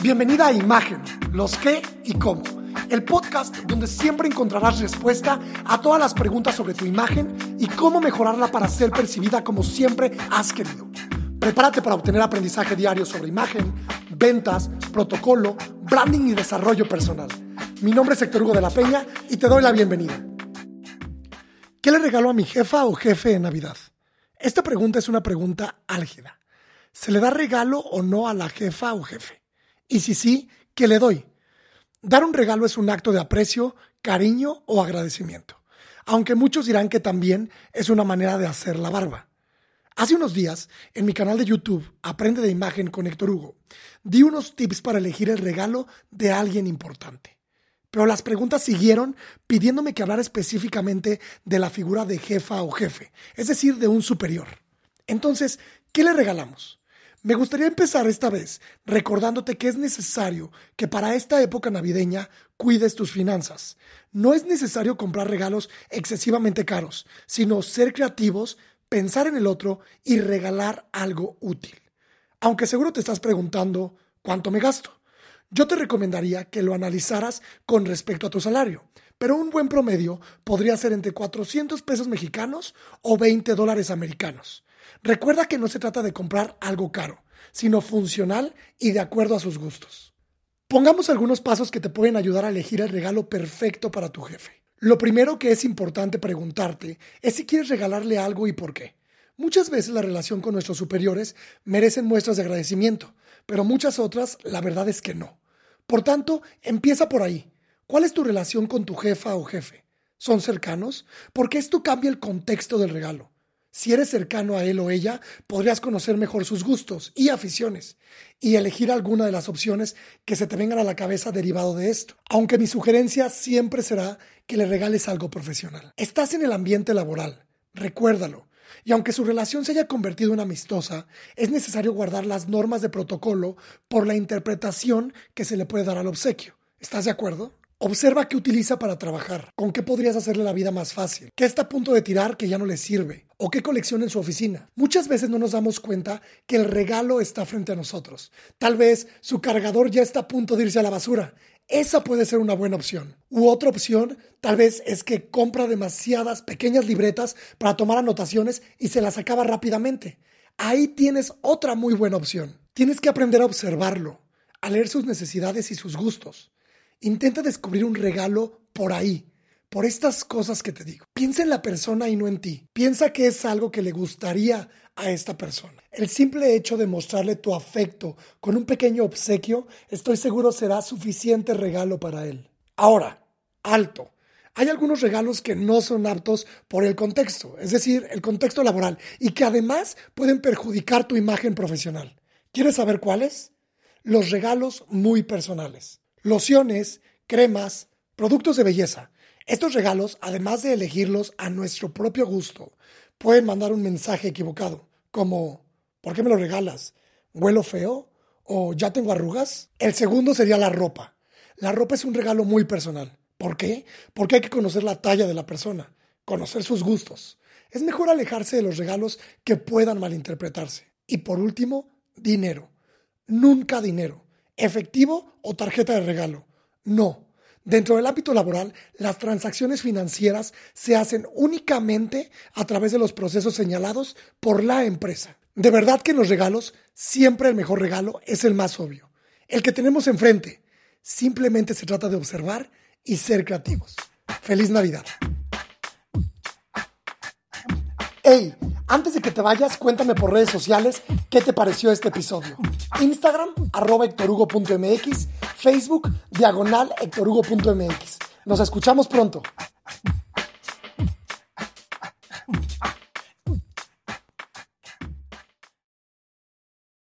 Bienvenida a Imagen, los qué y cómo. El podcast donde siempre encontrarás respuesta a todas las preguntas sobre tu imagen y cómo mejorarla para ser percibida como siempre has querido. Prepárate para obtener aprendizaje diario sobre imagen, ventas, protocolo, branding y desarrollo personal. Mi nombre es Héctor Hugo de la Peña y te doy la bienvenida. ¿Qué le regalo a mi jefa o jefe en Navidad? Esta pregunta es una pregunta álgida. ¿Se le da regalo o no a la jefa o jefe? Y si sí, ¿qué le doy? Dar un regalo es un acto de aprecio, cariño o agradecimiento, aunque muchos dirán que también es una manera de hacer la barba. Hace unos días, en mi canal de YouTube, Aprende de Imagen con Héctor Hugo, di unos tips para elegir el regalo de alguien importante. Pero las preguntas siguieron pidiéndome que hablara específicamente de la figura de jefa o jefe, es decir, de un superior. Entonces, ¿qué le regalamos? Me gustaría empezar esta vez recordándote que es necesario que para esta época navideña cuides tus finanzas. No es necesario comprar regalos excesivamente caros, sino ser creativos, pensar en el otro y regalar algo útil. Aunque seguro te estás preguntando, ¿cuánto me gasto? Yo te recomendaría que lo analizaras con respecto a tu salario, pero un buen promedio podría ser entre 400 pesos mexicanos o 20 dólares americanos. Recuerda que no se trata de comprar algo caro, sino funcional y de acuerdo a sus gustos. Pongamos algunos pasos que te pueden ayudar a elegir el regalo perfecto para tu jefe. Lo primero que es importante preguntarte es si quieres regalarle algo y por qué. Muchas veces la relación con nuestros superiores merecen muestras de agradecimiento, pero muchas otras la verdad es que no. Por tanto, empieza por ahí. ¿Cuál es tu relación con tu jefa o jefe? ¿Son cercanos? Porque esto cambia el contexto del regalo. Si eres cercano a él o ella, podrías conocer mejor sus gustos y aficiones y elegir alguna de las opciones que se te vengan a la cabeza derivado de esto. Aunque mi sugerencia siempre será que le regales algo profesional. Estás en el ambiente laboral, recuérdalo. Y aunque su relación se haya convertido en amistosa, es necesario guardar las normas de protocolo por la interpretación que se le puede dar al obsequio. ¿Estás de acuerdo? Observa qué utiliza para trabajar, con qué podrías hacerle la vida más fácil, qué está a punto de tirar que ya no le sirve, o qué colecciona en su oficina. Muchas veces no nos damos cuenta que el regalo está frente a nosotros. Tal vez su cargador ya está a punto de irse a la basura. Esa puede ser una buena opción. U otra opción, tal vez, es que compra demasiadas pequeñas libretas para tomar anotaciones y se las acaba rápidamente. Ahí tienes otra muy buena opción. Tienes que aprender a observarlo, a leer sus necesidades y sus gustos. Intenta descubrir un regalo por ahí, por estas cosas que te digo. Piensa en la persona y no en ti. Piensa que es algo que le gustaría a esta persona. El simple hecho de mostrarle tu afecto con un pequeño obsequio, estoy seguro será suficiente regalo para él. Ahora, alto. Hay algunos regalos que no son aptos por el contexto, es decir, el contexto laboral, y que además pueden perjudicar tu imagen profesional. ¿Quieres saber cuáles? Los regalos muy personales lociones, cremas, productos de belleza. Estos regalos, además de elegirlos a nuestro propio gusto, pueden mandar un mensaje equivocado, como ¿por qué me lo regalas? ¿Huelo feo? ¿O ya tengo arrugas? El segundo sería la ropa. La ropa es un regalo muy personal. ¿Por qué? Porque hay que conocer la talla de la persona, conocer sus gustos. Es mejor alejarse de los regalos que puedan malinterpretarse. Y por último, dinero. Nunca dinero efectivo o tarjeta de regalo. No. Dentro del ámbito laboral, las transacciones financieras se hacen únicamente a través de los procesos señalados por la empresa. De verdad que en los regalos, siempre el mejor regalo es el más obvio, el que tenemos enfrente. Simplemente se trata de observar y ser creativos. Feliz Navidad. Hey, antes de que te vayas, cuéntame por redes sociales qué te pareció este episodio. Instagram, arroba hectorhugo.mx, Facebook, diagonal hectorhugo.mx. Nos escuchamos pronto.